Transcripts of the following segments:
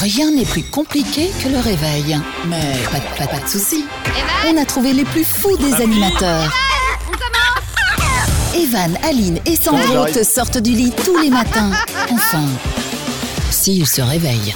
Rien n'est plus compliqué que le réveil. Mais pas, de- pas, pas de soucis. On a trouvé les plus fous des animateurs. Evan, Aline et Sandro te sortent du lit tous les matins. Enfin, s'ils se réveillent.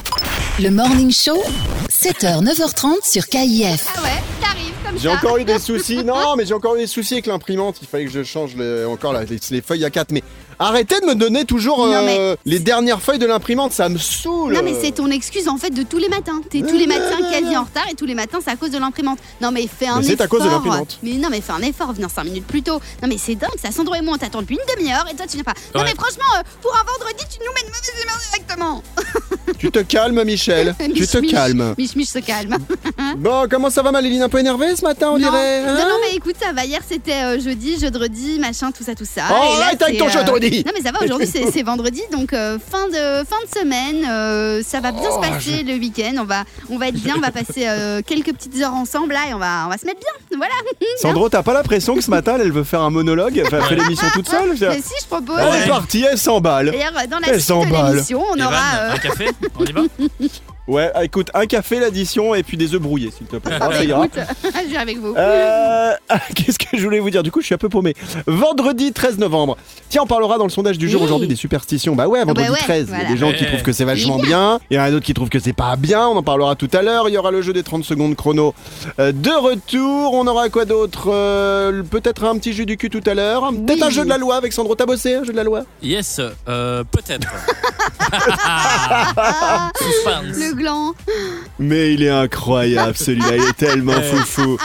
Le Morning Show, 7h, 9h30 sur KIF. Ah ouais, t'arrives comme J'ai ça. encore eu des soucis. Non, mais j'ai encore eu des soucis avec l'imprimante. Il fallait que je change le- encore la- les, les feuilles à 4. Mais arrêtez de me donner toujours Non, euh, mais- les dernières feuilles de l'imprimante. Ça me saoule. Non mais c'est ton excuse en fait de tous les matins. T'es tous les matins quasi en retard et tous les matins c'est à cause de l'imprimante. Non mais fais un Mais effort. c'est à cause de l'imprimante. Mais non mais fais un effort, venir 5 minutes plus tôt. Non mais c'est dingue, ça Sandro et moi on t'attend depuis une demi-heure et toi tu viens pas. Non Ouais. mais franchement, euh, pour un vendredi tu nous mets une mauvaise humeur directement. Tu te calmes, Michel. tu Mich, te mich. calmes. Mich Mich se calme. Bon, comment ça va, Maléline Un peu énervée ce matin, on non. dirait hein non non mais écoute ça va hier c'était euh, jeudi, jeudi, machin tout ça tout ça. Oh, Et là, arrête avec c'est, ton jeudi. Non mais ça va aujourd'hui c'est vendredi donc euh, fin de fin de semaine euh, ça va bien Oh, se passer le week-end. On va on va être bien on va passer euh, quelques petites heures ensemble. Là et on va on va se mettre bien. Voilà. Sandro, t'as pas l'impression que ce matin, elle veut faire un monologue? Elle fait l'émission toute seule Mais si je propose. Elle est partie, elle s'emballe. D'ailleurs dans la Elle suite de l'émission on Evan, aura euh, un café? On y va? Ouais, ah, écoute, un café, l'addition, et puis des œufs brouillés, s'il te plaît. Ah, ira. écoute, je vais avec vous. Euh, Qu'est-ce que je voulais vous dire? Du coup, je suis un peu paumé. Vendredi 13 novembre. Tiens, on parlera dans le sondage du jour Oui. aujourd'hui des superstitions. Bah ouais, vendredi bah ouais, 13. Il y a des gens qui trouvent que c'est vachement bien. Il y en a d'autres qui trouvent que c'est pas bien. On en parlera tout à l'heure. Il y aura le jeu des 30 secondes chrono euh, de retour. On aura quoi d'autre Euh, Peut-être un petit jeu du cul tout à l'heure. Peut-être Oui. un jeu de la loi avec Sandro. T'as bossé un jeu de la loi? Yes, euh, peut-être. Suspense. le gland. Mais il est incroyable celui-là, il est tellement foufou.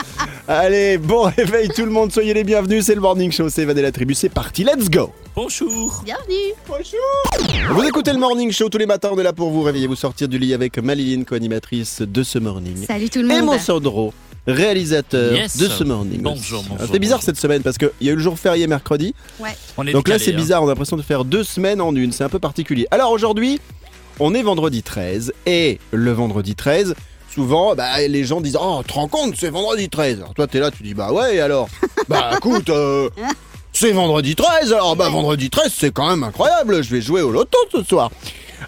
Allez, bon réveil tout le monde, soyez les bienvenus, c'est le Morning Show, c'est Evan et la tribu, c'est parti, let's go Bonjour. Bienvenue. Vous écoutez le Morning Show tous les matins, on est là pour vous réveiller, vous sortir du lit avec Maline, co-animatrice de ce Morning. Salut tout le Et monde. mon Sandro, réalisateur Yes. de ce Morning. Bonjour, bonjour, C'était bizarre bonjour. cette semaine parce qu'il y a eu le jour férié mercredi, On est donc là c'est hein. bizarre, on a l'impression de faire deux semaines en une, c'est un peu particulier. Alors aujourd'hui, on est vendredi 13, et le vendredi 13... Souvent, bah, les gens disent Oh, te rends compte, c'est vendredi 13. Alors toi, t'es là, tu dis Bah ouais, et alors? Bah écoute, euh, c'est vendredi 13. Alors, bah vendredi 13, c'est quand même incroyable. Je vais jouer au loto ce soir.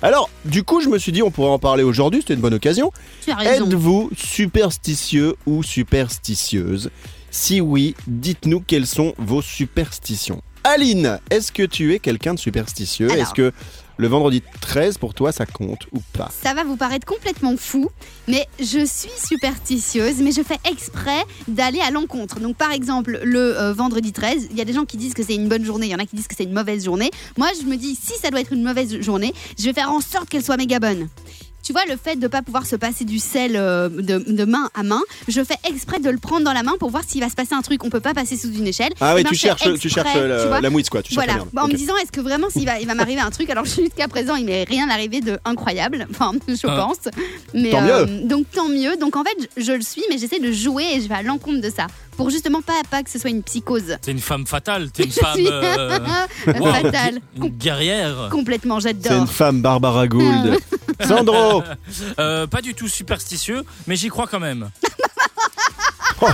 Alors, du coup, je me suis dit On pourrait en parler aujourd'hui, c'était une bonne occasion. Tu as raison. Êtes-vous superstitieux ou superstitieuse? Si oui, dites-nous quelles sont vos superstitions. Aline, est-ce que tu es quelqu'un de superstitieux? Alors. Est-ce que le vendredi 13, pour toi, ça compte ou pas? Ça va vous paraître complètement fou, mais je suis superstitieuse, mais je fais exprès d'aller à l'encontre. Donc par exemple, le euh, vendredi 13, il y a des gens qui disent que c'est une bonne journée, il y en a qui disent que c'est une mauvaise journée. Moi, je me dis, si ça doit être une mauvaise journée, je vais faire en sorte qu'elle soit méga bonne. Tu vois, le fait de ne pas pouvoir se passer du sel euh, de, de main à main, je fais exprès de le prendre dans la main pour voir s'il va se passer un truc. On peut pas passer sous une échelle. Ah oui, Eh ben, tu cherches, tu cherches la, tu vois. la mouise, quoi. Tu Voilà. Bah, en me disant est-ce que vraiment s'il va, il va m'arriver un truc? Alors jusqu'à présent il m'est rien arrivé de incroyable, enfin je Ah. pense. Mais Tant euh, donc tant mieux. Donc en fait je, je le suis mais j'essaie de jouer et je vais à l'encontre de ça pour justement pas pas que ce soit une psychose. T'es une femme fatale, t'es une Je femme. suis euh, wow, fatale, Une guerrière. complètement C'est une j'adore. femme, Barbara Gould. Sandro Euh, pas du tout superstitieux, mais j'y crois quand même.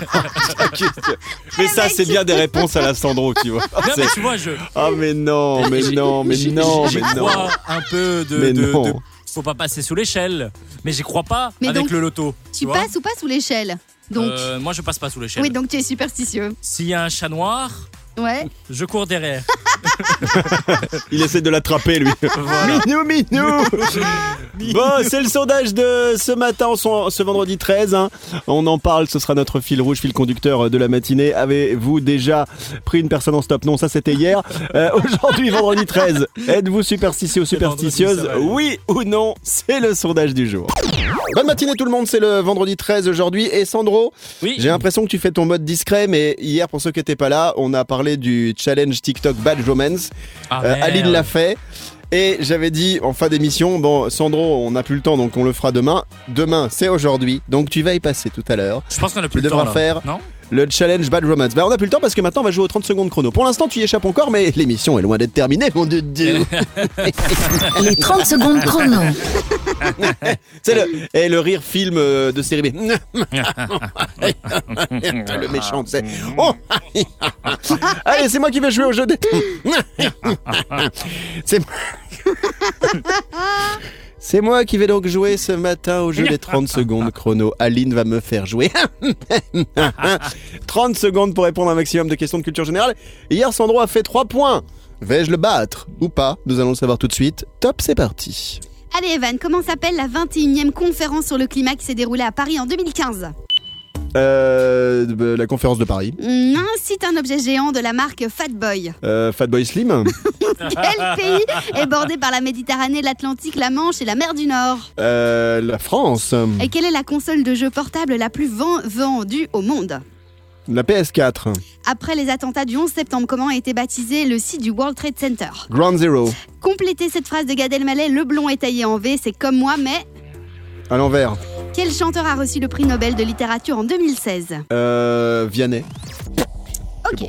Mais ça, c'est bien des réponses à la Sandro, tu vois. Non, C'est- mais tu vois, je. Ah, mais non, mais non, mais non, mais non. crois un peu de. Mais de- non. de- Faut pas passer sous l'échelle. Mais j'y crois pas Mais avec donc, le loto. Tu vois passes ou pas sous l'échelle Donc Euh, moi, je passe pas sous l'échelle. oui donc tu es superstitieux. S'il y a un chat noir, Ouais. je cours derrière. Il essaie de l'attraper, lui. Voilà. Minou, minou Bon, c'est le sondage de ce matin, ce vendredi 13. hein. On en parle, ce sera notre fil rouge, fil conducteur de la matinée. Avez-vous déjà pris une personne en stop? Non, ça c'était hier. Euh, Aujourd'hui, vendredi 13. Êtes-vous superstitieux ou superstitieuse? Oui ou non C'est le sondage du jour. Bonne matinée tout le monde, c'est le vendredi 13 aujourd'hui. Et Sandro, Oui. j'ai l'impression que tu fais ton mode discret, mais hier, pour ceux qui n'étaient pas là, on a parlé du challenge TikTok Bad Romance. Ah, Euh. Aline l'a fait. Et j'avais dit en fin d'émission, bon Sandro, on n'a plus le temps donc on le fera demain. Demain, c'est aujourd'hui, donc tu vas y passer tout à l'heure. Je pense qu'on a plus Tu le temps. devras là. faire Non Le challenge Bad Romance. Bah on n'a plus le temps parce que maintenant on va jouer aux 30 secondes chrono. Pour l'instant tu y échappes encore, mais l'émission est loin d'être terminée, mon dieu. de Dieu. Les 30 secondes chrono. c'est le, et le rire film euh, de série B. le méchant, c'est. Oh Allez, c'est moi qui vais jouer au jeu des. c'est moi. C'est moi qui vais donc jouer ce matin au jeu des 30 secondes chrono. Aline va me faire jouer. 30 secondes pour répondre à un maximum de questions de culture générale. Hier, Sandro a fait 3 points. Vais-je le battre ou pas? Nous allons le savoir tout de suite. Top, c'est parti. Allez Evan, comment s'appelle la 21e conférence sur le climat qui s'est déroulée à Paris en 2015 Euh, la conférence de Paris. Hum, Cite un objet géant de la marque Fatboy. Euh, Fatboy Slim. Quel pays est bordé par la Méditerranée, l'Atlantique, la Manche et la mer du Nord Euh, la France. Et quelle est la console de jeu portable la plus ven- vendue au monde La PS4. Après les attentats du 11 septembre, comment a été baptisé le site du World Trade Center Ground Zero. Complétez cette phrase de Gad Elmaleh, le blond est taillé en V, c'est comme moi, mais À l'envers. Quel chanteur a reçu le prix Nobel de littérature en 2016 Euh, Vianney. Ok.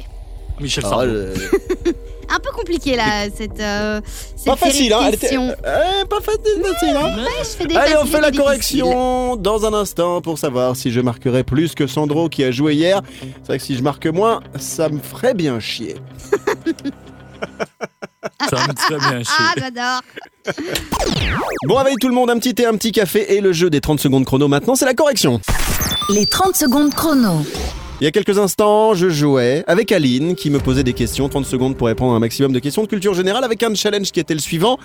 Michel Ah, Sardou. Un peu compliqué là, cette. euh, cette pas facile, hein. Elle était... question. Euh, pas facile, facile, hein. Ouais, je fais des Allez, on faciles fait et la des correction dans un instant pour savoir si je marquerai plus que Sandro qui a joué hier. C'est vrai que si je marque moins, ça me ferait bien chier. Ça me très bien chier. Ah, j'adore. Bon, réveille tout le monde, un petit thé, un petit café et le jeu des 30 secondes chrono. Maintenant, c'est la correction. Les 30 secondes chrono. Il y a quelques instants, je jouais avec Aline qui me posait des questions, 30 secondes pour répondre à un maximum de questions de culture générale avec un challenge qui était le suivant.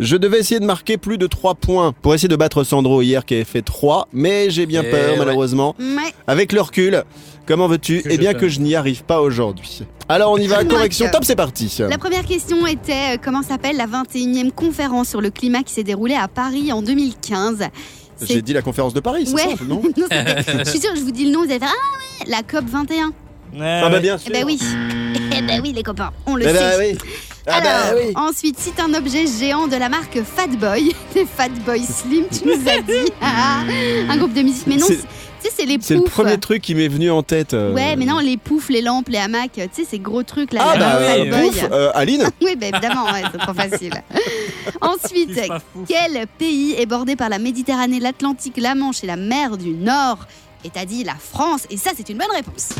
Je devais essayer de marquer plus de 3 points pour essayer de battre Sandro hier qui avait fait 3, mais j'ai bien Eh peur ouais. malheureusement. Ouais. Avec le recul, comment veux-tu Eh bien que je n'y arrive pas aujourd'hui. Alors on y va, correction, top, c'est parti. La première question était euh, comment s'appelle la 21e conférence sur le climat qui s'est déroulée à Paris en 2015 C'est- J'ai dit la conférence de Paris, c'est Ouais. simple, non Non, je suis sûre, je vous dis le nom, vous allez faire Ah ouais, la COP 21. Ah bah bien sûr. Eh ben oui. Eh ben oui, les copains, on le Eh sait. ben oui. Ah bah Alors, oui. ensuite, cite un objet géant de la marque Fatboy. C'est Fatboy Slim, tu nous as dit. Ah, un groupe de musique. Mais non, tu sais, c'est les C'est le poufs. premier truc qui m'est venu en tête. euh. Ouais, mais non, les poufs, les lampes, les hamacs, tu sais, ces gros trucs là. Ah bah marque oui, Fatboy. pouf, euh, Aline Oui, bah évidemment, ouais, c'est trop facile. Ensuite, quel pays est bordé par la Méditerranée, l'Atlantique, la Manche et la mer du Nord? Et t'as dit la France, et ça, c'est une bonne réponse.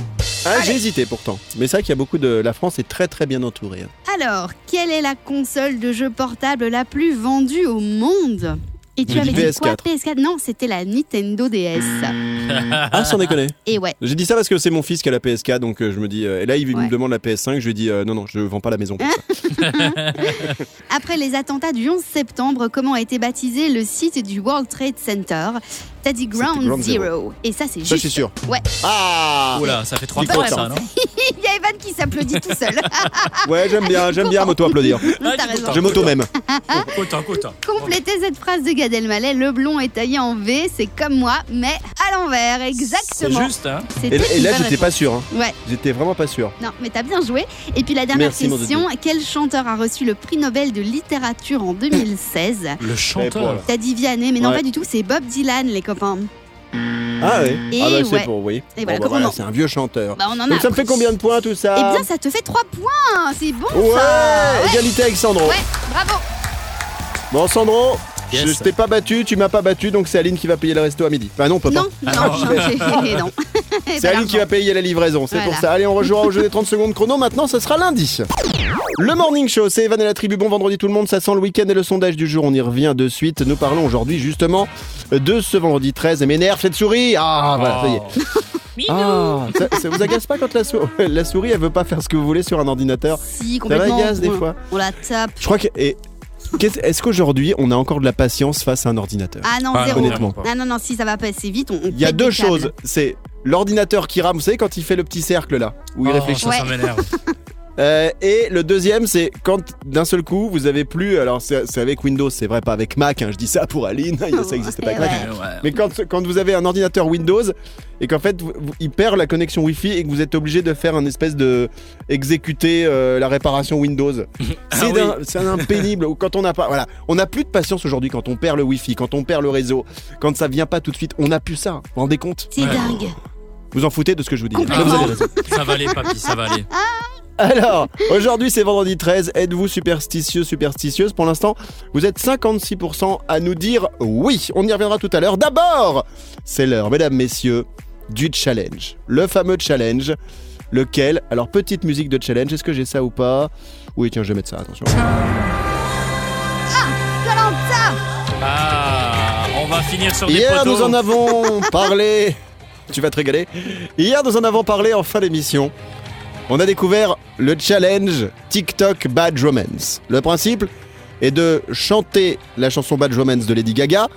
Ah, j'ai hésité pourtant. Mais c'est vrai qu'il y a beaucoup de. La France est très très bien entourée. Alors, quelle est la console de jeu portable la plus vendue au monde? Et tu avais dit dit quoi PS4. PS4 Non, c'était la Nintendo DS. Ah, sans déconner. Et ouais. J'ai dit ça parce que c'est mon fils qui a la PS4, donc euh, je me dis. euh, et là, il Ouais. me demande la PS5. Je lui ai dit euh, non, non, je vends pas la maison pour ça. Après les attentats du 11 septembre, comment a été baptisé le site du World Trade Center? T'as dit Ground, Ground Zero. Zero. Et ça, c'est Ça, je juste. suis sûr. Ouais. Ah Oula, ça fait trois content. ça, non Il y a Evan qui s'applaudit tout seul. Ouais, j'aime bien, j'aime bien m'auto-applaudir. T'as Ah, raison. Je m'auto même. Content, content. Complétez cette phrase de Gad Elmaleh. Le blond est taillé en V, c'est comme moi, mais à l'envers. C'est Exactement. juste, hein Et, là, j'étais pas sûr. hein. Ouais, J'étais vraiment pas sûr. non, mais t'as bien joué. Et puis la dernière Merci, question quel chanteur a reçu le prix Nobel de littérature en 2016 Le chanteur. T'as dit Vianney, mais non, Ouais. pas du tout, c'est Bob Dylan, les copains. Ah ouais. Et ah bah c'est ouais. pour oui. Et Bon, voilà, bah, comment- c'est un vieux chanteur. Bah, on en a. Donc ça me fait appris. combien de points tout ça Eh bien, ça te fait 3 points. C'est bon, Ouais, ça. égalité avec Sandro. Ouais, bravo. Bon Sandro, Yes. je t'ai pas battu, tu m'as pas battu, donc c'est Aline qui va payer le resto à midi. Enfin non, on peut Non, pas. non, non, j'ai- non. C'est Aline qui va payer la livraison, c'est Voilà. pour ça. Allez, on rejouera au jeu des 30 secondes chrono. Maintenant, ce sera lundi. Le Morning Show, c'est Evan et la tribu. Bon vendredi tout le monde, ça sent le week-end et le sondage du jour. On y revient de suite. Nous parlons aujourd'hui justement de ce vendredi 13. Et m'énerve cette souris. Ah, voilà, ça y est. Oh. Ah, ça, ça vous agace pas quand la, sou- la souris elle veut pas faire ce que vous voulez sur un ordinateur? Si, Ça complètement. m'agace des on- fois? On la tape. Je crois que. et- Est-ce qu'aujourd'hui on a encore de la patience face à un ordinateur? Ah non, Ah, zéro. honnêtement. Ah non, non, si ça va passer vite, on. Il y a deux choses. C'est l'ordinateur qui rame, vous savez, quand il fait le petit cercle là, où il Oh, réfléchit. Ça, m'énerve. Euh, et le deuxième, c'est quand d'un seul coup, vous avez plus. Alors, c'est avec Windows, c'est vrai, pas avec Mac. hein, je dis ça pour Aline, ça n'existe pas avec Mac. Ouais. Mais quand, quand vous avez un ordinateur Windows et qu'en fait vous- vous- il perd la connexion Wi-Fi et que vous êtes obligé de faire un espèce de exécuter euh, la réparation Windows, Ah c'est oui. c'est un pénible. Ou quand on n'a pas, voilà, on n'a plus de patience aujourd'hui quand on perd le Wi-Fi, quand on perd le réseau, quand ça vient pas tout de suite, on n'a plus ça. Vous vous rendez compte? C'est Ouais. dingue. Vous en foutez de ce que je vous dis. Complètement. vous avez raison. Ça va aller, papy, ça va aller. Alors, aujourd'hui c'est vendredi 13. Êtes-vous superstitieux, superstitieuse Pour l'instant, vous êtes 56% à nous dire oui. On y reviendra tout à l'heure. D'abord, c'est l'heure, mesdames, messieurs, du challenge. Le fameux challenge. Lequel Alors, petite musique de challenge. Est-ce que j'ai ça ou pas Oui, tiens, je vais mettre ça, attention. Koh-Lanta Ah, on va finir sur des Hier, poteaux. nous en avons parlé. Tu vas te régaler. Hier, nous en avons parlé en fin d'émission. On a découvert le challenge TikTok Bad Romance. Le principe est de chanter la chanson Bad Romance de Lady Gaga.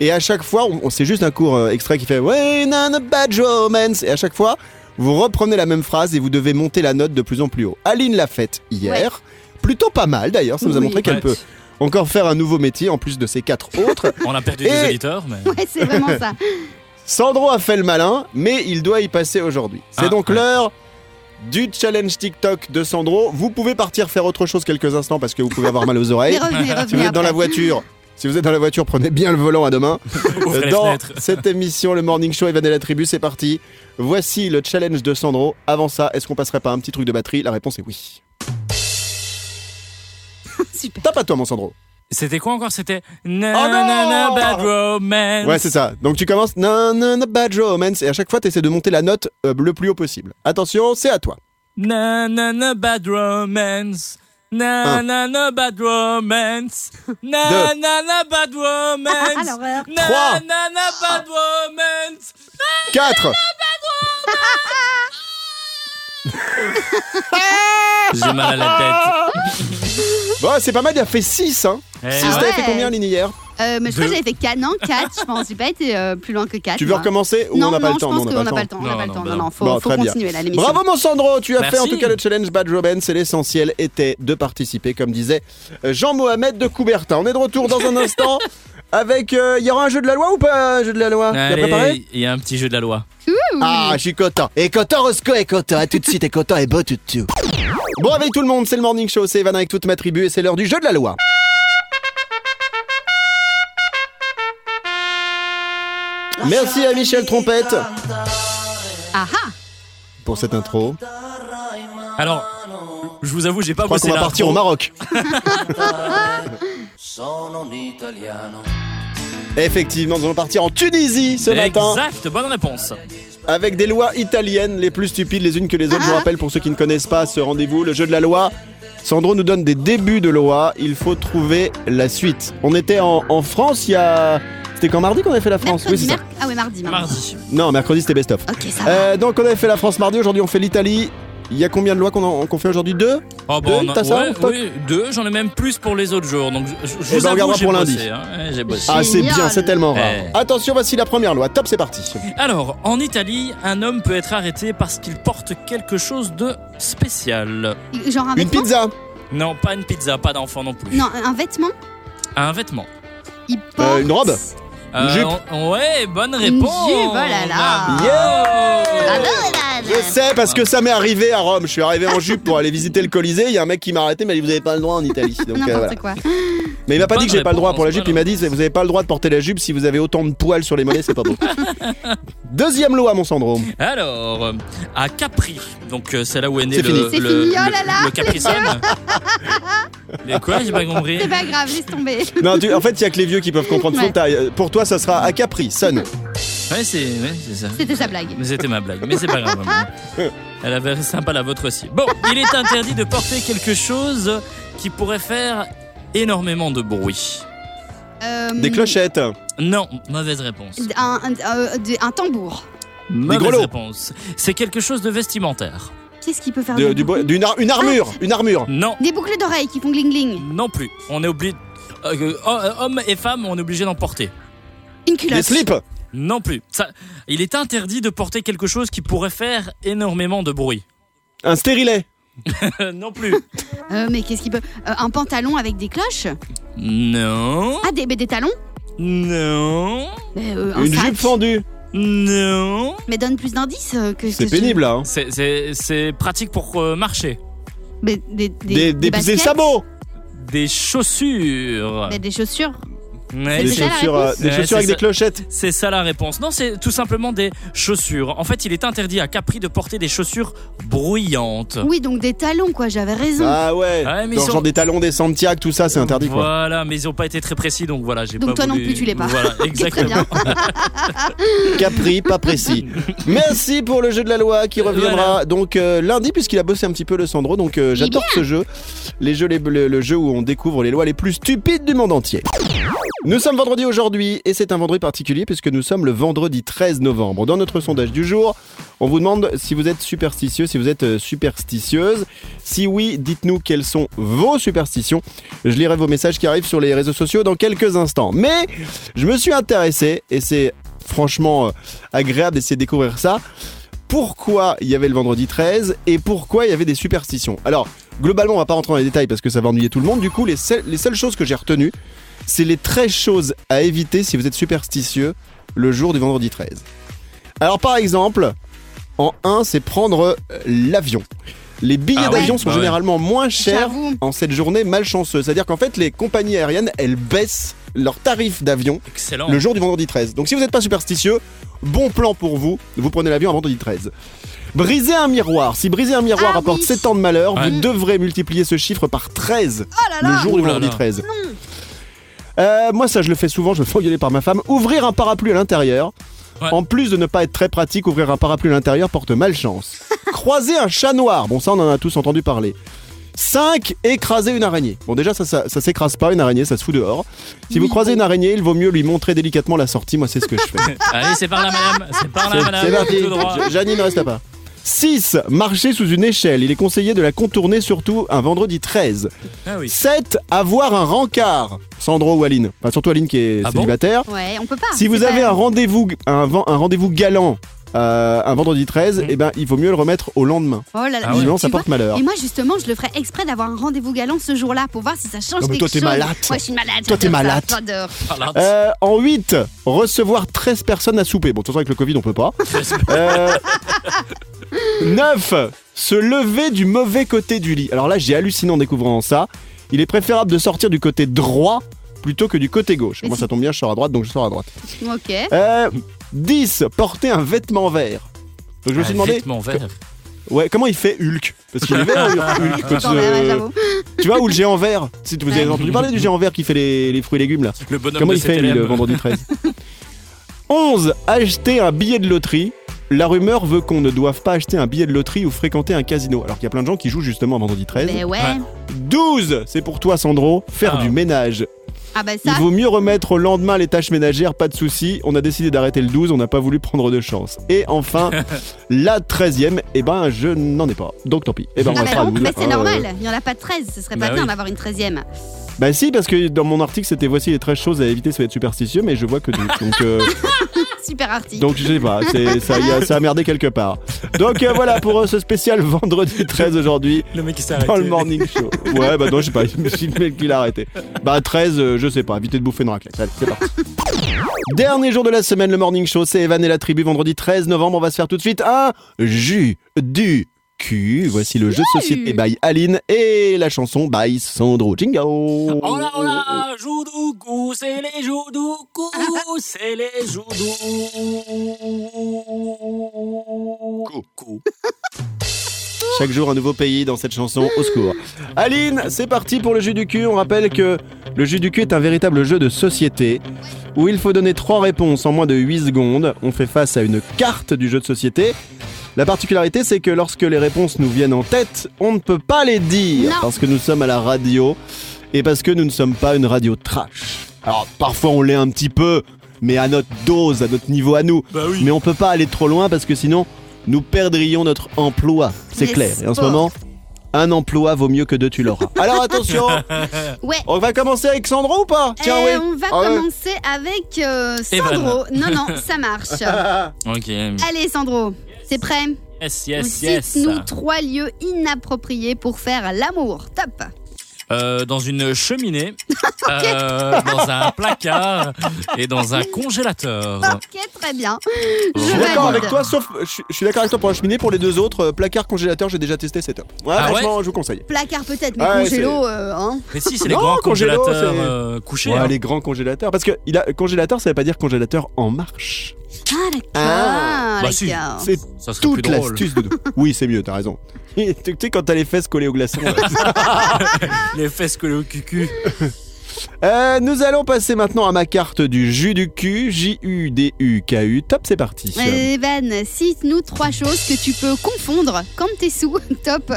Et à chaque fois, on, c'est juste un court euh, extrait qui fait nana, bad romance. Et à chaque fois, vous reprenez la même phrase et vous devez monter la note de plus en plus haut. Aline l'a faite hier. Plutôt pas mal d'ailleurs. Ça nous a Oui. montré qu'elle Ouais. peut encore faire un nouveau métier en plus de ses quatre autres. On a perdu Et- des auditeurs, mais. Ouais, c'est vraiment ça. Sandro a fait le malin, mais il doit y passer aujourd'hui. C'est Ah, donc ouais. l'heure du challenge TikTok de Sandro. Vous pouvez partir faire autre chose quelques instants parce que vous pouvez avoir mal aux oreilles. revenez, revenez Si vous êtes dans la voiture, si vous êtes dans la voiture, prenez bien le volant à deux mains. Ouvrez les Dans fenêtres. cette émission, le Morning Show Evan et la tribu, c'est parti. Voici le challenge de Sandro. Avant ça, est-ce qu'on passerait pas un petit truc de batterie? La réponse est oui. Super. Tape à toi, mon Sandro. C'était quoi encore? C'était na Oh non na na bad romance. Ouais, c'est ça. Donc tu commences na na na bad romance et à chaque fois, tu essaies de monter la note euh, le plus haut possible. Attention, c'est à toi. Na na na bad romance. Na Un. na na bad romance. Na Deux. na na bad romance. Ah, l'horreur. Na Trois. na na bad romance. 4 J'ai mal à la Bon, c'est pas mal, il a fait 6 hein. tête. Si Eh, Ah t'avais ouais. fait combien Lini hier? Euh, mais je crois Deux. que j'avais fait 4, non 4, je pense. J'ai pas été euh, plus loin que 4. Tu veux recommencer ou non, on n'a pas non, le temps je pense qu'on n'a pas le temps. On n'a Non, pas le non, temps. bah Non, non. non, faut, Bon, faut très bien. continuer là, l'émission. Bravo mon Sandro, tu as fait en tout cas le challenge Bad Romance et l'essentiel était de participer comme disait euh, Jean-Mohamed de Coubertin. On est de retour dans un instant avec... euh, Il y aura un jeu de la loi ou pas un jeu de la loi? Préparé il y a un petit jeu de la loi. Ah, je suis content. Et content, Roscoe est content. À tout de suite, et content, et beau tout de suite. Bon, avec tout le monde, c'est le Morning Show, c'est Evan avec toute ma tribu et c'est l'heure du jeu de la loi. Merci à Michel Trompette Ah ah pour cette intro. Alors, je vous avoue, j'ai pas Je crois bossé qu'on va partir au Maroc. Sono un italiano. Effectivement, nous allons partir en Tunisie ce matin Exact, bonne réponse. avec des lois italiennes les plus stupides les unes que les autres. Je vous rappelle pour ceux qui ne connaissent pas ce rendez-vous, le jeu de la loi. Sandro nous donne des débuts de loi. Il faut trouver la suite. On était en, en France il y a. C'était quand mardi qu'on avait fait la France? Mercredi, c'est ça. Ah ouais, mardi. mardi. Mardi. Non, mercredi c'était best-of. Ok, ça va. Euh, donc on avait fait la France mardi, aujourd'hui on fait l'Italie. Il y a combien de lois qu'on fait aujourd'hui? Deux? Oh, Deux, on a- t'as ça, ouais, oui, deux, j'en ai même plus pour les autres jours. Donc, je, Eh vous ben, avoue, pour bossé, lundi. hein. J'ai bossé. Ah c'est bien, c'est tellement rare. Eh. Attention, voici la première loi. Top, c'est parti. Alors, en Italie, un homme peut être arrêté parce qu'il porte quelque chose de spécial. Genre un Une pizza, Non, pas une pizza, pas d'enfant non plus. Non, un vêtement Un vêtement. Il porte... Euh, une robe? Euh, jupe? on- ouais, bonne réponse. jupe, oh là là. Yeah Bravo, Evan. Je sais parce que ça m'est arrivé à Rome. Je suis arrivé en jupe pour aller visiter le Colisée. Il y a un mec qui m'a arrêté, mais il dit vous avez pas le droit en Italie. Donc, euh, voilà. quoi. Mais il m'a pas dit que j'ai pas le droit pour la jupe. Il m'a dit vous avez pas le droit de porter la jupe si vous avez autant de poils sur les mollets, c'est pas beau. Deuxième loi, mon Sandro. Alors, euh, à Capri, donc euh, c'est là où est né le, fini. Le, fini, oh le- là là, le Capri Sun. Mais quoi, j'ai pas compris. C'est pas grave, laisse tomber. Non, tu- en fait, il y a que les vieux qui peuvent comprendre. Ouais. que t'ailles. Euh, Pour toi, ça sera à Capri, Sun. Ouais, c'est ouais, ça. C'était sa blague. C'était ma blague, mais c'est pas grave. Elle avait sympa la vôtre aussi. Bon, il est interdit de porter quelque chose qui pourrait faire énormément de bruit. Euh, Des clochettes. Non, mauvaise réponse. Un, un- euh, des- un tambour. Mauvaise réponse. C'est quelque chose de vestimentaire. Qu'est-ce qu'il peut faire de- du beaucoup bois- d'une ar- une armure. Une armure. Non, Des boucles d'oreilles qui font gling gling. non plus. On est obligé. euh, euh, hommes et femmes, on est obligé d'en porter. Une Des culotte. slips. Non plus. Ça, il est interdit de porter quelque chose qui pourrait faire énormément de bruit. Un stérilet. non plus. Euh, mais qu'est-ce qu'il peut euh, Un pantalon avec des cloches? Non. Ah, des, mais des talons? Non. Mais, euh, un Une sac? jupe fendue. Non. Mais donne plus d'indices que. C'est que je- pénible là. hein. C'est- C'est c'est pratique pour euh, marcher. Mais des, des, Des, des- des baskets? sabots. Des chaussures. Mais des chaussures. Ouais, Des c'est ça la chaussures, euh, réponse des Ouais, chaussures c'est avec ça. des clochettes. C'est ça la réponse. Non, c'est tout simplement des chaussures. En fait, il est interdit à Capri de porter des chaussures bruyantes. Oui, donc des talons, quoi, j'avais raison. Ah ouais. Ouais, mais Dans ils sont- genre des talons, des Santiago, tout ça, c'est interdit quoi. Voilà, mais ils n'ont pas été très précis, donc voilà, j'ai Donc pas toi non plus, tu l'es pas. Voilà, Très exactement. Capri, pas précis. Merci pour le jeu de la loi qui reviendra Voilà. donc euh, lundi puisqu'il a bossé un petit peu le Sandro. Donc euh, j'adore ce jeu, les jeux, les- le, le jeu où on découvre les lois les plus stupides du monde entier. Nous sommes vendredi aujourd'hui et c'est un vendredi particulier puisque nous sommes le vendredi 13 novembre. Dans notre sondage du jour, on vous demande si vous êtes superstitieux, si vous êtes euh, superstitieuse. Si oui, dites-nous quelles sont vos superstitions. Je lirai vos messages qui arrivent sur les réseaux sociaux dans quelques instants. Mais je me suis intéressé et c'est franchement euh, agréable d'essayer de découvrir ça. Pourquoi il y avait le vendredi 13 et pourquoi il y avait des superstitions Alors, globalement, on va pas rentrer dans les détails parce que ça va ennuyer tout le monde. Du coup, les seules choses que j'ai retenues, c'est les 13 choses à éviter si vous êtes superstitieux le jour du vendredi 13. Alors, par exemple, en 1, c'est prendre euh, l'avion. Les billets Ah ouais, d'avion sont bah ouais. généralement moins chers en cette journée malchanceuse. C'est-à-dire qu'en fait, les compagnies aériennes, elles baissent leurs tarifs d'avion Excellent. le jour du vendredi 13. Donc si vous n'êtes pas superstitieux, bon plan pour vous, vous prenez l'avion un vendredi 13. Briser un miroir. Si briser un miroir Ah apporte oui. 7 ans de malheur, Ouais. vous devrez multiplier ce chiffre par 13 Oh là là le jour du vendredi là. 13. Euh, moi ça je le fais souvent, je me fais engueuler par ma femme. Ouvrir un parapluie à l'intérieur. Ouais. En plus de ne pas être très pratique, ouvrir un parapluie à l'intérieur porte malchance. Croiser un chat noir. Bon ça on en a tous entendu parler. 5. Écraser une araignée. Bon déjà ça, ça, ça s'écrase pas une araignée, ça se fout dehors. Si vous croisez une araignée, il vaut mieux lui montrer délicatement la sortie. Moi c'est ce que je fais. Allez, c'est par là, madame. C'est par là, madame. C'est parti. Janine ne reste pas. 6. Marcher sous une échelle. Il est conseillé de la contourner surtout un vendredi 13. Ah oui. 7. Avoir un rencard. Sandro ou Aline? Enfin, surtout Aline qui est Ah bon? célibataire. Ouais, on peut pas. si vous c'est avez pas- un rendez-vous un, ven- un rendez-vous galant euh, un vendredi 13, Mhm. eh ben, il vaut mieux le remettre au lendemain. Oh là là. Ah ouais. Sinon, Tu ça vois porte malheur. Et moi, justement, je le ferais exprès d'avoir un rendez-vous galant ce jour-là pour voir si ça change Non, mais quelque toi, t'es chose. malade. Ouais, je suis malade. Toi, t'es j'adore ça, malade. J'adore. Euh, en 8, recevoir 13 personnes à souper. Bon, de toute façon, avec le Covid, on peut pas. Euh, 9. Se lever du mauvais côté du lit. Alors là, j'ai halluciné en découvrant ça. Il est préférable de sortir du côté droit plutôt que du côté gauche. Mais Moi, si- ça tombe bien, je sors à droite, donc je sors à droite. Ok. Euh, 10. Porter un vêtement vert. Donc je me suis Un demandé, vêtement vert. ouais, comment il fait Hulk? Parce qu'il est vert, Hulk. Mais, ouais, que- j'avoue. tu vois, ou le géant vert? Si vous avez entendu parler du géant vert qui fait les, les fruits et légumes là? Le bonhomme Comment de il fait lui le vendredi 13 11. Acheter un billet de loterie. La rumeur veut qu'on ne doive pas acheter un billet de loterie ou fréquenter un casino. Alors qu'il y a plein de gens qui jouent justement vendredi 13. Ben ouais. Ouais. 12. C'est pour toi Sandro. Faire Ah. du ménage. Ah bah Il vaut mieux remettre au lendemain les tâches ménagères, pas de souci. On a décidé d'arrêter le 12, on n'a pas voulu prendre de chance. Et enfin, la 13e, eh ben je n'en ai pas. Donc tant pis. Eh ben on Ah restera bah à non, 12. mais c'est hein, normal, euh. il n'y en a pas de 13, ce serait Bah pas bien oui. d'avoir une 13e. Bah si, parce que dans mon article c'était voici les 13 choses à éviter si vous êtes superstitieux, mais je vois que 12. Donc, euh, Super article. donc je sais pas, c'est- ça, y a, ça a merdé quelque part. Donc euh, voilà pour euh, ce spécial vendredi 13 aujourd'hui. Le mec qui s'est Dans arrêté. le morning show. Ouais, bah non, je sais pas, je me suis dit l'a arrêté. Bah 13, euh, je sais pas, évitez de bouffer une raclette. Allez, c'est parti. Dernier jour de la semaine, le morning show, c'est Evan et la tribu. Vendredi 13 novembre, on va se faire tout de suite un jus du cul. Voici le jeu de société by Aline et la chanson by Sandro. Joue du coup, c'est les coup, c'est les coup. Chaque jour un nouveau pays dans cette chanson, au secours. Aline, c'est parti pour le jus du cul. On rappelle que le jus du cul est un véritable jeu de société où il faut donner trois réponses en moins de 8 secondes. On fait face à une carte du jeu de société. La particularité, c'est que lorsque les réponses nous viennent en tête, on ne peut pas les dire Non. parce que nous sommes à la radio et parce que nous ne sommes pas une radio trash. Alors parfois on l'est un petit peu, mais à notre dose, à notre niveau à nous. Bah oui. Mais on peut pas aller trop loin parce que sinon nous perdrions notre emploi. C'est clair. Et en ce moment, un emploi vaut mieux que deux tu l'auras. Alors attention, Ouais. on va commencer avec Sandro ou pas? Tiens Euh, oui. On va Ah commencer avec euh, Sandro. Non, non, ça marche. Ok. Allez, Sandro, c'est prêt? Yes, yes, yes. Cite-nous trois lieux inappropriés pour faire l'amour. Top. Euh, dans une cheminée, euh, dans un placard et dans un congélateur. Ok, très bien. Je suis d'accord avec toi, sauf je suis- je suis d'accord avec toi pour la cheminée. Pour les deux autres, euh, placard, congélateur, j'ai déjà testé, c'est top. Ouais, Ah ouais franchement, je vous conseille. Placard peut-être, mais Ouais, congélo, euh, hein. Mais si, c'est les Non, grands congélateurs c'est- euh, couchés. Ouais, hein. les grands congélateurs. Parce que il a, congélateur, ça veut pas dire congélateur en marche. Ah, d'accord. Ah, bah si. d'accord. C'est Ça serait toute plus drôle. l'astuce de. Oui, c'est mieux, t'as raison. tu tu sais, quand t'as les fesses collées au glaçon. là. Les fesses collées au cucu. Euh, nous allons passer maintenant à ma carte du jus du cul. J-U-D-U-K-U. Top, c'est parti. Evan, cite-nous trois choses que tu peux confondre quand t'es sous. Top.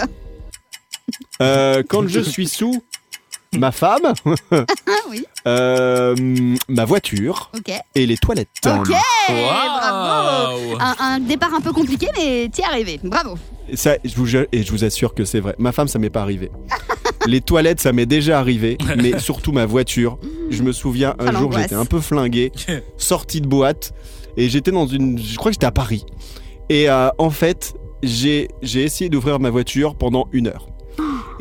Euh, quand je suis sous, ma femme, oui, euh, ma voiture et les toilettes. Ok, bravo. Un, un départ un peu compliqué, mais t'y es arrivé. Bravo. Et Ça, je vous, et je vous assure que c'est vrai. Ma femme, ça m'est pas arrivé. Les toilettes, ça m'est déjà arrivé, mais surtout ma voiture. Je me souviens, un jour, j'étais un peu flingué, sorti de boîte, et j'étais dans une. Je crois que j'étais à Paris. Et euh, en fait, j'ai essayé d'ouvrir ma voiture pendant une heure.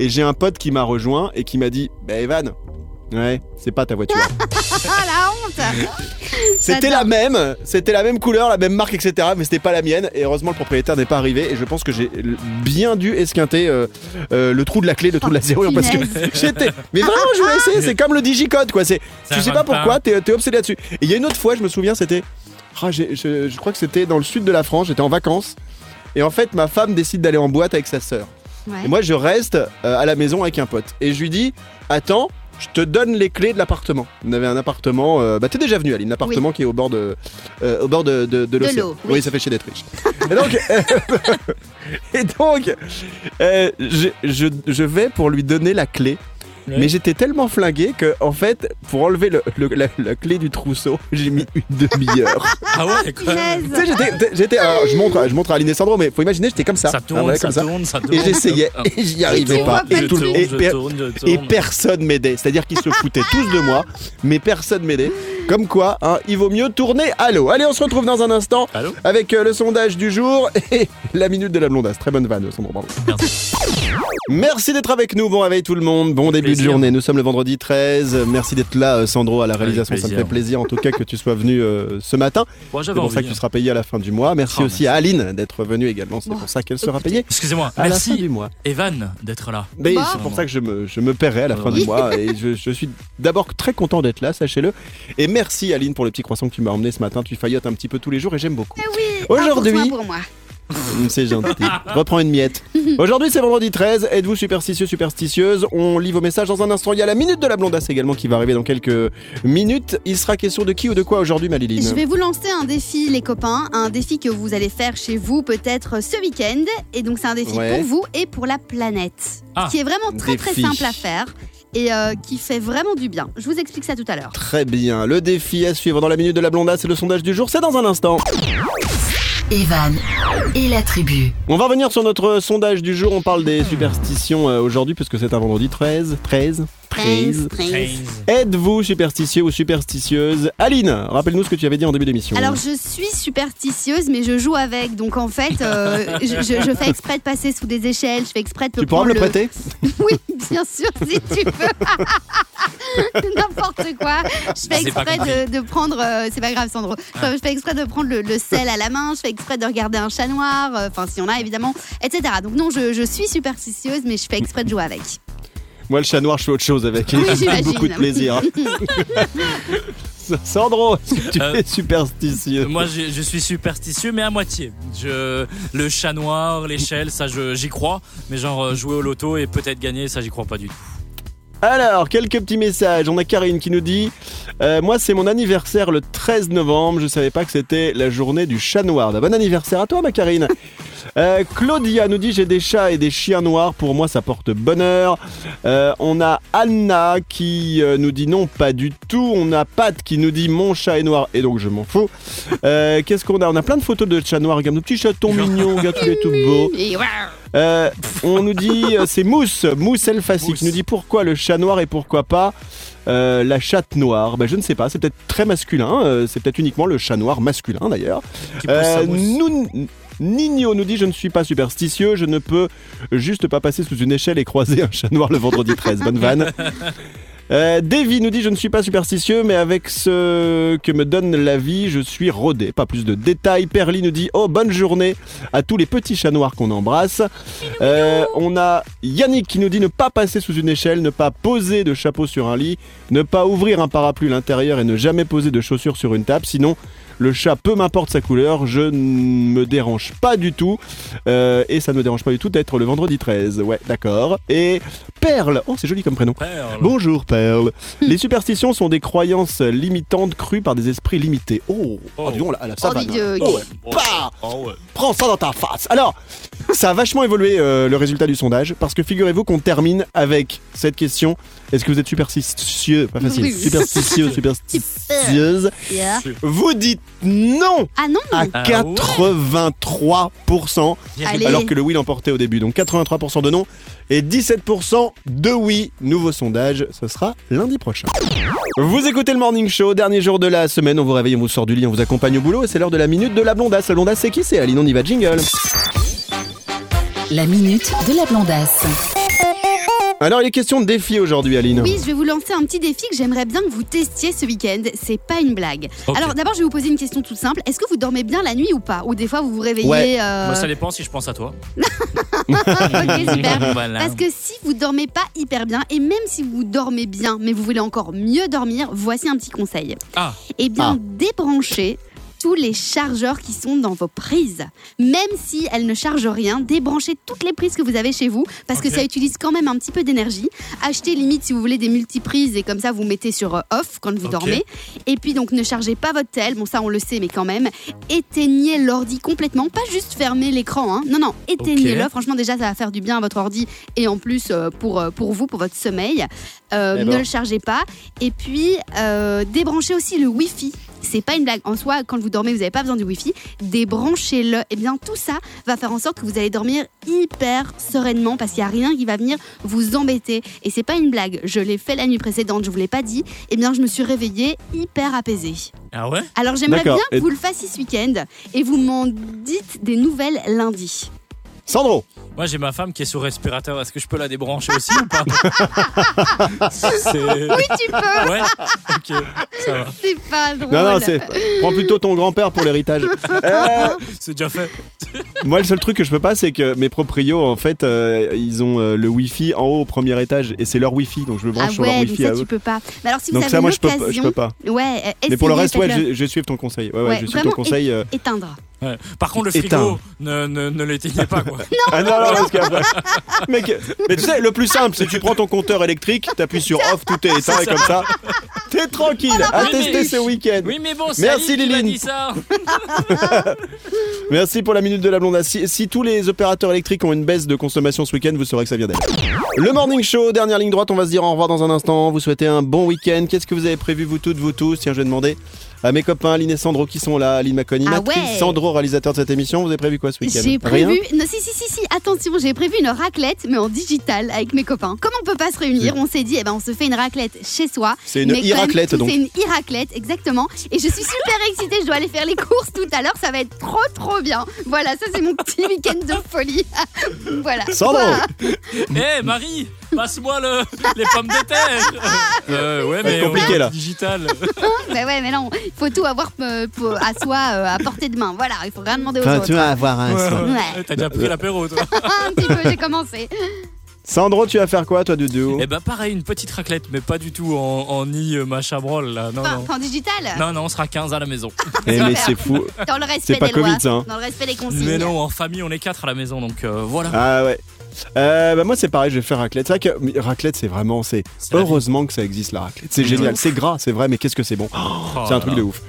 Et j'ai un pote qui m'a rejoint et qui m'a dit Bah, Evan, ouais, c'est pas ta voiture. Ah la honte C'était la même, c'était la même couleur, la même marque, etc. Mais c'était pas la mienne. Et heureusement, le propriétaire n'est pas arrivé. Et je pense que j'ai bien dû esquinter euh, euh, le trou de la clé, le trou de la serrure, parce que j'étais. Mais vraiment, je voulais essayer. C'est comme le digicode, quoi. C'est, tu sais pas pourquoi, t'es, obsédé là-dessus. Et il y a une autre fois, je me souviens, c'était. Ah, je, je crois que c'était dans le sud de la France. J'étais en vacances. Et en fait, ma femme décide d'aller en boîte avec sa sœur. Ouais. Et moi, je reste euh, à la maison avec un pote. Et je lui dis Attends, je te donne les clés de l'appartement. On avait un appartement. euh, bah, t'es déjà venu, Aline, l'appartement qui est au bord de, euh, au bord de, de, l'eau, oui. oui. ça fait chier d'être riche. et donc, et donc euh, je, je, je vais pour lui donner la clé. Ouais. Mais j'étais tellement flingué que, en fait, pour enlever le- le- la, la clé du trousseau, j'ai mis une demi-heure. Ah ouais, quoi. Tu sais, j'étais, alors, je montre, je montre à Aline et Sandro, mais faut imaginer, j'étais comme ça. Ça Ah, tourne, ça, comme ça. tourne, ça tourne. Et j'essayais, et j'y arrivais pas. Et, tout tourne, per- personne m'aidait. C'est-à-dire qu'ils se foutaient tous de moi, mais personne m'aidait. Comme quoi, hein, il vaut mieux tourner à l'eau. Allez, on se retrouve dans un instant Allô avec euh, le sondage du jour et la minute de la blondasse. Très bonne vanne, Sandro. bravo. Merci. Merci d'être avec nous. Bon réveil tout le monde. Bon début de journée. Nous sommes le vendredi 13. Merci d'être là, euh, Sandro, à la réalisation. Ça me fait plaisir en tout cas que tu sois venu euh, ce matin. Bon, C'est pour ça que tu seras payé à la fin du mois. Merci Oh, aussi à Aline d'être venue également. C'est Bon, pour ça qu'elle sera payée Excusez-moi. à la fin du Merci, mois. Evan, d'être là. Mais Bon. c'est pour ça que je me, je me paierai à la fin Oui. du mois et je, je suis d'abord très content d'être là, sachez-le. Et merci Aline pour le petit croissant que tu m'as emmené ce matin. Tu faillotes un petit peu tous les jours et j'aime beaucoup. Eh oui, Aujourd'hui- Hum, C'est gentil. Reprends une miette. Aujourd'hui c'est vendredi 13. Êtes-vous superstitieux, superstitieuse? On lit vos messages dans un instant. Il y a la minute de la blondasse également qui va arriver dans quelques minutes. Il sera question de qui ou de quoi aujourd'hui Maliline? Je vais vous lancer un défi, les copains, un défi que vous allez faire chez vous peut-être ce week-end. Et donc c'est un défi Ouais. pour vous et pour la planète, Ah. qui est vraiment très très simple à faire et euh, qui fait vraiment du bien. Je vous explique ça tout à l'heure. Très bien. Le défi à suivre dans la minute de la blondasse et le sondage du jour, c'est dans un instant. Evan et la tribu. On va revenir sur notre sondage du jour. On parle des superstitions euh, aujourd'hui puisque c'est un vendredi 13. 13 13. 13. Êtes-vous superstitieux ou superstitieuse? Aline, rappelle-nous ce que tu avais dit en début d'émission. Alors je suis superstitieuse, mais je joue avec. Donc en fait, euh, je, je- je fais exprès de passer sous des échelles. Je fais exprès de tu pourras prendre me le prêter? Oui, bien sûr, si tu veux. N'importe quoi. Je fais J'ai pas exprès de, de prendre. euh, c'est pas grave, Sandro. Je, Ah. je fais exprès de prendre le, le sel à la main. Je fais exprès de regarder un chat noir. euh, Enfin, si on a évidemment, etc. Donc non, je, je suis superstitieuse, mais je fais exprès de jouer avec. Moi, le chat noir, je fais autre chose avec. Oui, J'ai beaucoup de plaisir. Sandro, est-ce que tu Euh, es superstitieux Moi, je, je suis superstitieux, mais à moitié. Je, le chat noir, l'échelle, ça, j'y crois. Mais genre, euh, jouer au loto et peut-être gagner, ça, j'y crois pas du tout. Alors, quelques petits messages. On a Karine qui nous dit euh, Moi, c'est mon anniversaire le 13 novembre. Je savais pas que c'était la journée du chat noir. Bah, Bon anniversaire à toi, ma Karine. Euh, Claudia nous dit J'ai des chats et des chiens noirs. Pour moi, ça porte bonheur. Euh, on a Anna qui euh, nous dit Non, pas du tout. On a Pat qui nous dit Mon chat est noir et donc je m'en fous. Qu'est-ce qu'on a? On a plein de photos de chats noirs. Regarde nos petits chatons mignons. Regarde, il est tout beau. Euh, on nous dit, c'est Mousse, Mousse Elfassi, qui nous dit pourquoi le chat noir et pourquoi pas euh, la chatte noire. Ben, je ne sais pas, c'est peut-être très masculin, euh, c'est peut-être uniquement le chat noir masculin d'ailleurs. Qui pousse sa mousse? nous- Nino nous dit je ne suis pas superstitieux, je ne peux juste pas passer sous une échelle et croiser un chat noir le vendredi 13. Bonne vanne. Euh, Davy nous dit Je ne suis pas superstitieux, mais avec ce que me donne la vie, je suis rodé. Pas plus de détails. Perly nous dit Oh, bonne journée à tous les petits chats noirs qu'on embrasse. Euh, on a Yannick qui nous dit Ne pas passer sous une échelle, ne pas poser de chapeau sur un lit, ne pas ouvrir un parapluie à l'intérieur et ne jamais poser de chaussures sur une table. Sinon, le chat, peu m'importe sa couleur, je ne me dérange pas du tout. Euh, et ça ne me dérange pas du tout d'être le vendredi 13. Ouais, d'accord. Et Perle, oh c'est joli comme prénom. Perle. Bonjour Perle. Les superstitions sont des croyances limitantes crues par des esprits limités. Oh, oh, Oh. dis donc, là, là, ça Oh, va. Oh, ouais. Oh, Bah oh, ouais. Prends ça dans ta face. Alors, ça a vachement évolué euh, le résultat du sondage parce que figurez-vous qu'on termine avec cette question. Est-ce que vous êtes superstitieux? Pas facile. Oui. Superstitieux, superstitieuse. Yeah. Vous dites non Ah non à Ah 83%, Allez. alors que le oui l'emportait au début. Donc 83% de non et 17% de oui. Nouveau sondage, ce sera lundi prochain. Vous écoutez le Morning Show, dernier jour de la semaine. On vous réveille, on vous sort du lit, on vous accompagne au boulot et c'est l'heure de la minute de la blondasse. La blondasse, c'est qui? C'est Aline, on y va, jingle. La minute de la blondasse. Alors, il est question de défi aujourd'hui, Aline. Oui, je vais vous lancer un petit défi que j'aimerais bien que vous testiez ce week-end. C'est pas une blague. Alors d'abord, je vais vous poser une question toute simple. Est-ce que vous dormez bien la nuit ou pas? Ou des fois, vous vous réveillez Ouais. euh, Moi, ça dépend si je pense à toi. Ok, super. Voilà. Parce que si vous dormez pas hyper bien, et même si vous dormez bien, mais vous voulez encore mieux dormir, voici un petit conseil. Ah. Eh bien, Ah. débranchez tous les chargeurs qui sont dans vos prises. Même si elles ne chargent rien, débranchez toutes les prises que vous avez chez vous, parce que ça utilise quand même un petit peu d'énergie. Achetez limite si vous voulez des multiprises, et comme ça vous mettez sur euh, off quand vous dormez. Et puis donc ne chargez pas votre tel, bon ça on le sait, mais quand même. Éteignez l'ordi complètement, pas juste fermer l'écran, hein. non, non, éteignez-le. Franchement déjà ça va faire du bien à votre ordi, et en plus euh, pour, euh, pour vous, pour votre sommeil. Euh, Eh ne ben. le chargez pas. Et puis, euh, débranchez aussi le Wi-Fi. C'est pas une blague. En soi, quand vous dormez, vous n'avez pas besoin du Wi-Fi. Débranchez-le. Et bien, tout ça va faire en sorte que vous allez dormir hyper sereinement parce qu'il n'y a rien qui va venir vous embêter. Et c'est pas une blague. Je l'ai fait la nuit précédente, je vous l'ai pas dit. Et bien, je me suis réveillée hyper apaisée. Ah ouais? Alors, j'aimerais bien que Et- vous le fassiez ce week-end et vous m'en dites des nouvelles lundi. Sandro, Moi, j'ai ma femme qui est sous respirateur. Est-ce que je peux la débrancher aussi ou pas? Oui, tu peux. Ouais Ok, ça va. C'est pas drôle. non, non, c'est. Prends plutôt ton grand-père pour l'héritage. Euh, C'est déjà fait. moi, le seul truc que je peux pas, c'est que mes proprios, en fait, euh, ils ont euh, le Wi-Fi en haut au premier étage et c'est leur Wi-Fi, donc je me branche Ah sur leur ouais, mais Wi-Fi ça à tu eux. peux pas. Mais alors si Donc vous ça, avez moi, je peux, pas- je l'occasion, peux pas. ouais, euh, Mais pour le essayez, reste, ouais, faites-le. je, je vais suivre ton conseil. Ouais, ouais, Ouais, je suis vraiment, ton conseil. euh. éteindre. Ouais. Par contre, le frigo, ne, ne, ne l'éteignez pas, quoi. Ah non, non, parce qu'après. Mec, mais tu sais, le plus simple, c'est que tu prends ton compteur électrique, t'appuies sur off, tout est éteint et comme ça, t'es tranquille. À tester mais- ce week-end. Oui, mais bon, c'est Merci, Liline. ça. Merci pour la minute de la blonde. Si, si tous les opérateurs électriques ont une baisse de consommation ce week-end, vous saurez que ça vient d'elle. Le morning show, dernière ligne droite, on va se dire au revoir dans un instant. Vous souhaitez un bon week-end. Qu'est-ce que vous avez prévu, vous toutes, vous tous? Tiens, je vais demander à mes copains, Aline et Sandro, qui sont là. Aline Maconi, Ah ouais. Sandro, réalisateur de cette émission. Vous avez prévu quoi ce week-end? J'ai Rien? prévu. Non, si, si, si, si, attention, j'ai prévu une raclette, mais en digital avec mes copains. Comme on peut pas se réunir, on s'est dit, eh ben, on se fait une raclette chez soi. C'est une iraclette, donc. C'est une iraclette, exactement. Et je suis super excitée, je dois aller faire les courses tout à l'heure, ça va être trop, trop bien. Voilà, ça, c'est mon petit week-end de folie. voilà. Sandro Eh, Marie, passe-moi le, les pommes de terre. Euh, ouais, mais compliqué, on est là. digital. Bah ouais, mais non, il faut tout avoir euh, à soi, euh, à portée de main. Voilà, il faut rien demander aux Enfin, autres. tu vas avoir un. Ouais, ouais. T'as déjà pris l'apéro, toi. Un petit peu, j'ai commencé. Sandro, tu vas faire quoi, toi, Doudou Eh ben, pareil, une petite raclette, mais pas du tout en, en nid euh, machin brol, là. Non, en digital? Non, non, on sera 15 à la maison. Eh, mais c'est fou. Dans le respect C'est pas des lois. Covid, ça, hein. Dans le respect des consignes. Mais non, en famille, on est 4 à la maison, donc euh, voilà. Ah ouais. Euh, bah moi c'est pareil, je vais faire raclette. C'est vrai que raclette c'est vraiment c'est heureusement que ça existe la raclette. C'est génial, c'est gras, c'est vrai, mais qu'est-ce que c'est bon. Oh c'est un truc de ouf.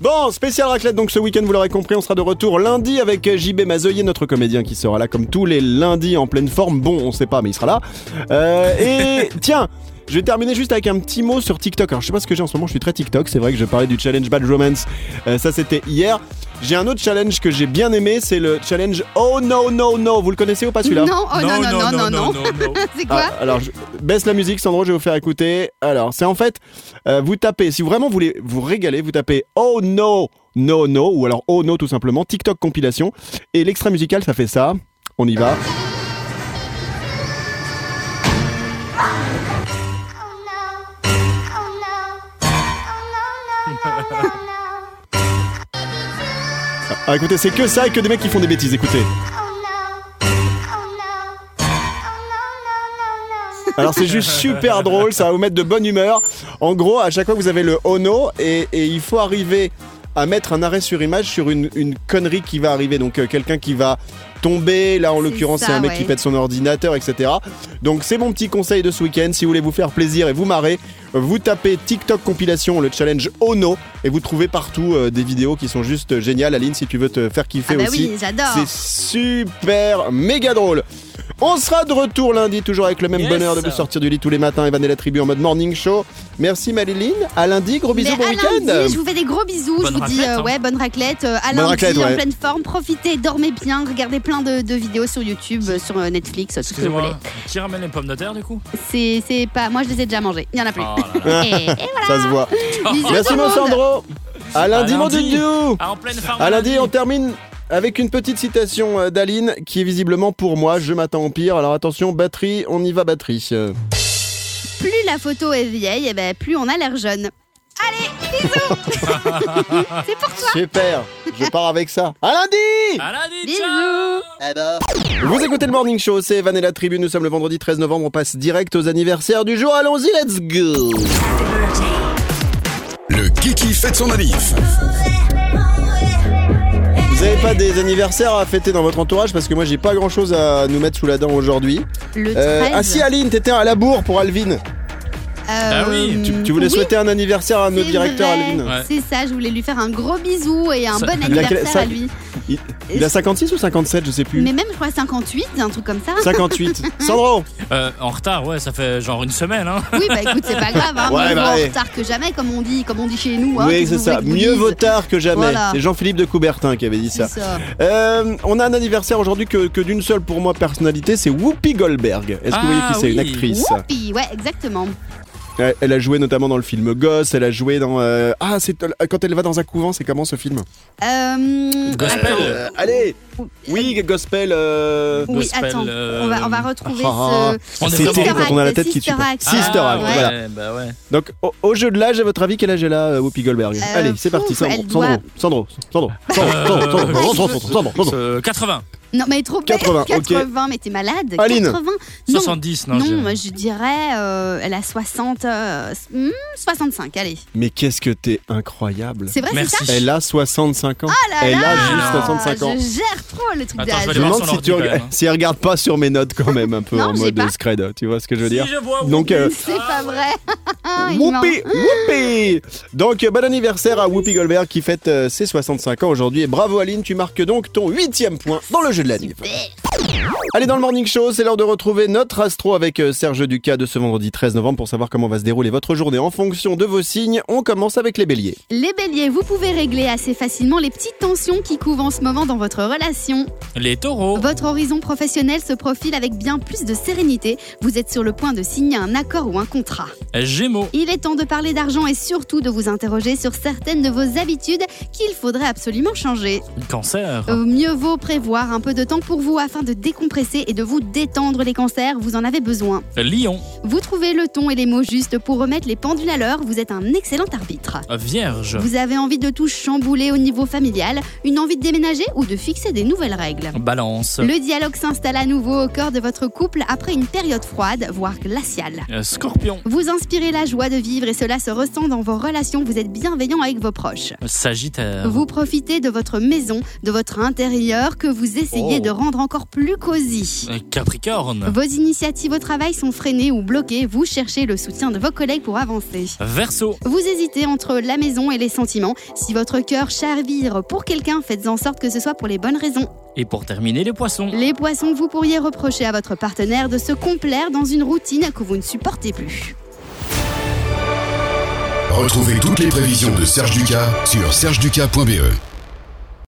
Bon, spécial raclette donc ce week-end, vous l'aurez compris, on sera de retour lundi avec JB Mazoyer, notre comédien qui sera là comme tous les lundis en pleine forme. Bon, on sait pas, mais il sera là. Euh, et tiens, je vais terminer juste avec un petit mot sur TikTok. Alors je sais pas ce que j'ai en ce moment, je suis très TikTok. C'est vrai que je parlais du challenge Bad Romance. Euh, ça c'était hier. J'ai un autre challenge que j'ai bien aimé, c'est le challenge Oh no no no. Vous le connaissez ou pas celui-là Non, oh non, non, non, non, non. non. C'est quoi ah, alors, je baisse la musique, Sandro, je vais vous faire écouter. Alors, c'est en fait, euh, vous tapez, si vraiment vous voulez vous régaler, vous tapez Oh no, no, no, ou alors Oh no tout simplement, TikTok compilation. Et l'extrait musical, ça fait ça. On y va. Ah, écoutez, c'est que ça et que des mecs qui font des bêtises, écoutez. Alors c'est juste super drôle, ça va vous mettre de bonne humeur. En gros, à chaque fois vous avez le Ono et, et il faut arriver à mettre un arrêt sur image sur une, une connerie qui va arriver. Donc euh, quelqu'un qui va tomber, là en l'occurrence c'est un mec ouais. qui pète son ordinateur, etc. Donc c'est mon petit conseil de ce week-end. Si vous voulez vous faire plaisir et vous marrer, euh, vous tapez TikTok compilation, le challenge Ono, et vous trouvez partout euh, des vidéos qui sont juste géniales. Aline, si tu veux te faire kiffer Ah bah aussi. oui. C'est super méga drôle. On sera de retour lundi, toujours avec le même Yes. bonheur de vous sortir du lit tous les matins. Evan et la tribu en mode morning show. Merci Marilyn. À lundi, gros bisous, Mais bon à week-end. lundi, je vous fais des gros bisous. Bonne je vous dis, raclette, euh, hein. ouais, bonne raclette. euh, à Bonne lundi, raclette, en pleine forme. Profitez, dormez bien. Regardez plein de, de vidéos sur YouTube, euh, sur euh, Netflix, tout ce que vous voulez. Qui ramène les pommes de terre du coup C'est c'est pas. Moi, je les ai déjà mangées. Il y en a plus. Oh là là. Et, et voilà. Ça se voit. Bisous Merci. Sandro. À lundi, À mon en pleine forme. À lundi, on termine avec une petite citation euh, d'Aline qui est visiblement pour moi. Je m'attends au pire. Alors attention, batterie, on y va, batterie. Plus la photo est vieille, et ben, plus on a l'air jeune. Allez, bisous C'est pour toi Super. Je pars avec ça. À lundi. À lundi, Bisous. ciao Vous écoutez le Morning Show, c'est Evan et la Tribu. Nous sommes le vendredi 13 novembre. On passe direct aux anniversaires du jour. Allons-y, let's go. Le Kiki fête son manif. Vous avez pas des anniversaires à fêter dans votre entourage parce que moi j'ai pas grand chose à nous mettre sous la dent aujourd'hui. Le 13. Euh, ah si Aline, t'étais à la bourre pour Alvin. Ah oui, Tu, tu voulais oui, souhaiter un anniversaire à notre directeur vrai. Alvin. Ouais. C'est ça, je voulais lui faire un gros bisou et un Ça- bon anniversaire ça- à lui. Il, il a 56 ou 57, je sais plus. Mais même, je crois, 58, un truc comme ça. 58. Sandro Euh, En retard, ouais, ça fait genre une semaine. Hein. Oui, bah écoute, c'est pas grave, hein, Ouais, mieux bah vaut ouais. en retard que jamais, comme on dit, comme on dit chez nous. hein, Oui, c'est ça. Mieux vaut tard que jamais. Voilà. C'est Jean-Philippe de Coubertin qui avait dit ça. Euh, on a un anniversaire aujourd'hui que, que d'une seule pour moi personnalité, c'est Whoopi Goldberg. Est-ce que vous voyez Ah, qui c'est Une oui. actrice. Whoopi, ouais, exactement. Elle, a joué notamment dans le film Gosse, elle a joué dans... euh, Ah, c'est quand elle va dans un couvent, c'est comment ce film? Euh, Gospel. Euh, Allez euh, euh, oui, gospel. Oui, attends, on, va, retrouver ce. Quand on a la tête qui tue. Sister Act. Donc, au, jeu de l'âge, à votre avis, quel âge elle a, euh, Whoopi Goldberg Allez, c'est parti, Sandro. Doit... Sandro. Sandro. Sandro. Sandro. 80. Non, mais trop 80, 80 okay. mais t'es malade. Aline. 80. Non, 70, non. Non, je dirais, elle a 60. 65, hmm, allez. Mais qu'est-ce que t'es incroyable. C'est vrai, c'est ça Elle a 65 ans. Oh elle a juste 65 ans trop le truc Attends, je vais Je me demande si, tu quand reg- même, hein. si elle regarde pas sur mes notes quand même un peu Non, en j'ai mode pas. scred, tu vois ce que je veux dire? Si je vois Donc, euh, C'est pas vrai. Il ment. Whoopi, Whoopi Donc euh, bon anniversaire à Whoopi Goldberg qui fête euh, ses 65 ans aujourd'hui et bravo Aline, tu marques donc ton huitième point dans le jeu de la Nive. Allez dans le Morning Show, c'est l'heure de retrouver notre astro avec euh, Serge Ducas de ce vendredi 13 novembre pour savoir comment va se dérouler votre journée en fonction de vos signes. On commence avec les béliers. Les béliers, vous pouvez régler assez facilement les petites tensions qui couvent en ce moment dans votre relation. Les taureaux. Votre horizon professionnel se profile avec bien plus de sérénité. Vous êtes sur le point de signer un accord ou un contrat. Gémeaux. Il est temps de parler d'argent et surtout de vous interroger sur certaines de vos habitudes qu'il faudrait absolument changer. Cancer. Euh, mieux vaut prévoir un peu de temps pour vous afin de décompresser et de vous détendre les cancers, vous en avez besoin. Lion. Vous trouvez le ton et les mots justes pour remettre les pendules à l'heure, vous êtes un excellent arbitre. Vierge. Vous avez envie de tout chambouler au niveau familial, une envie de déménager ou de fixer des nouvelles règles. Balance. Le dialogue s'installe à nouveau au cœur de votre couple après une période froide, voire glaciale. Euh, Scorpion. Vous inspirez la joie de vivre et cela se ressent dans vos relations, vous êtes bienveillant avec vos proches. Sagittaire. Vous profitez de votre maison, de votre intérieur que vous essayez Oh. de rendre encore plus cosy. Euh, Capricorne. Vos initiatives au travail sont freinées ou bloquées, vous cherchez le soutien de vos collègues pour avancer. Verseau. Vous hésitez entre la maison et les sentiments. Si votre cœur chavire pour quelqu'un, faites en sorte que ce soit pour les bonnes raisons. Et pour terminer, les poissons. Les poissons, vous pourriez reprocher à votre partenaire de se complaire dans une routine que vous ne supportez plus. Retrouvez toutes les prévisions de Serge Ducas sur sergeducas.be.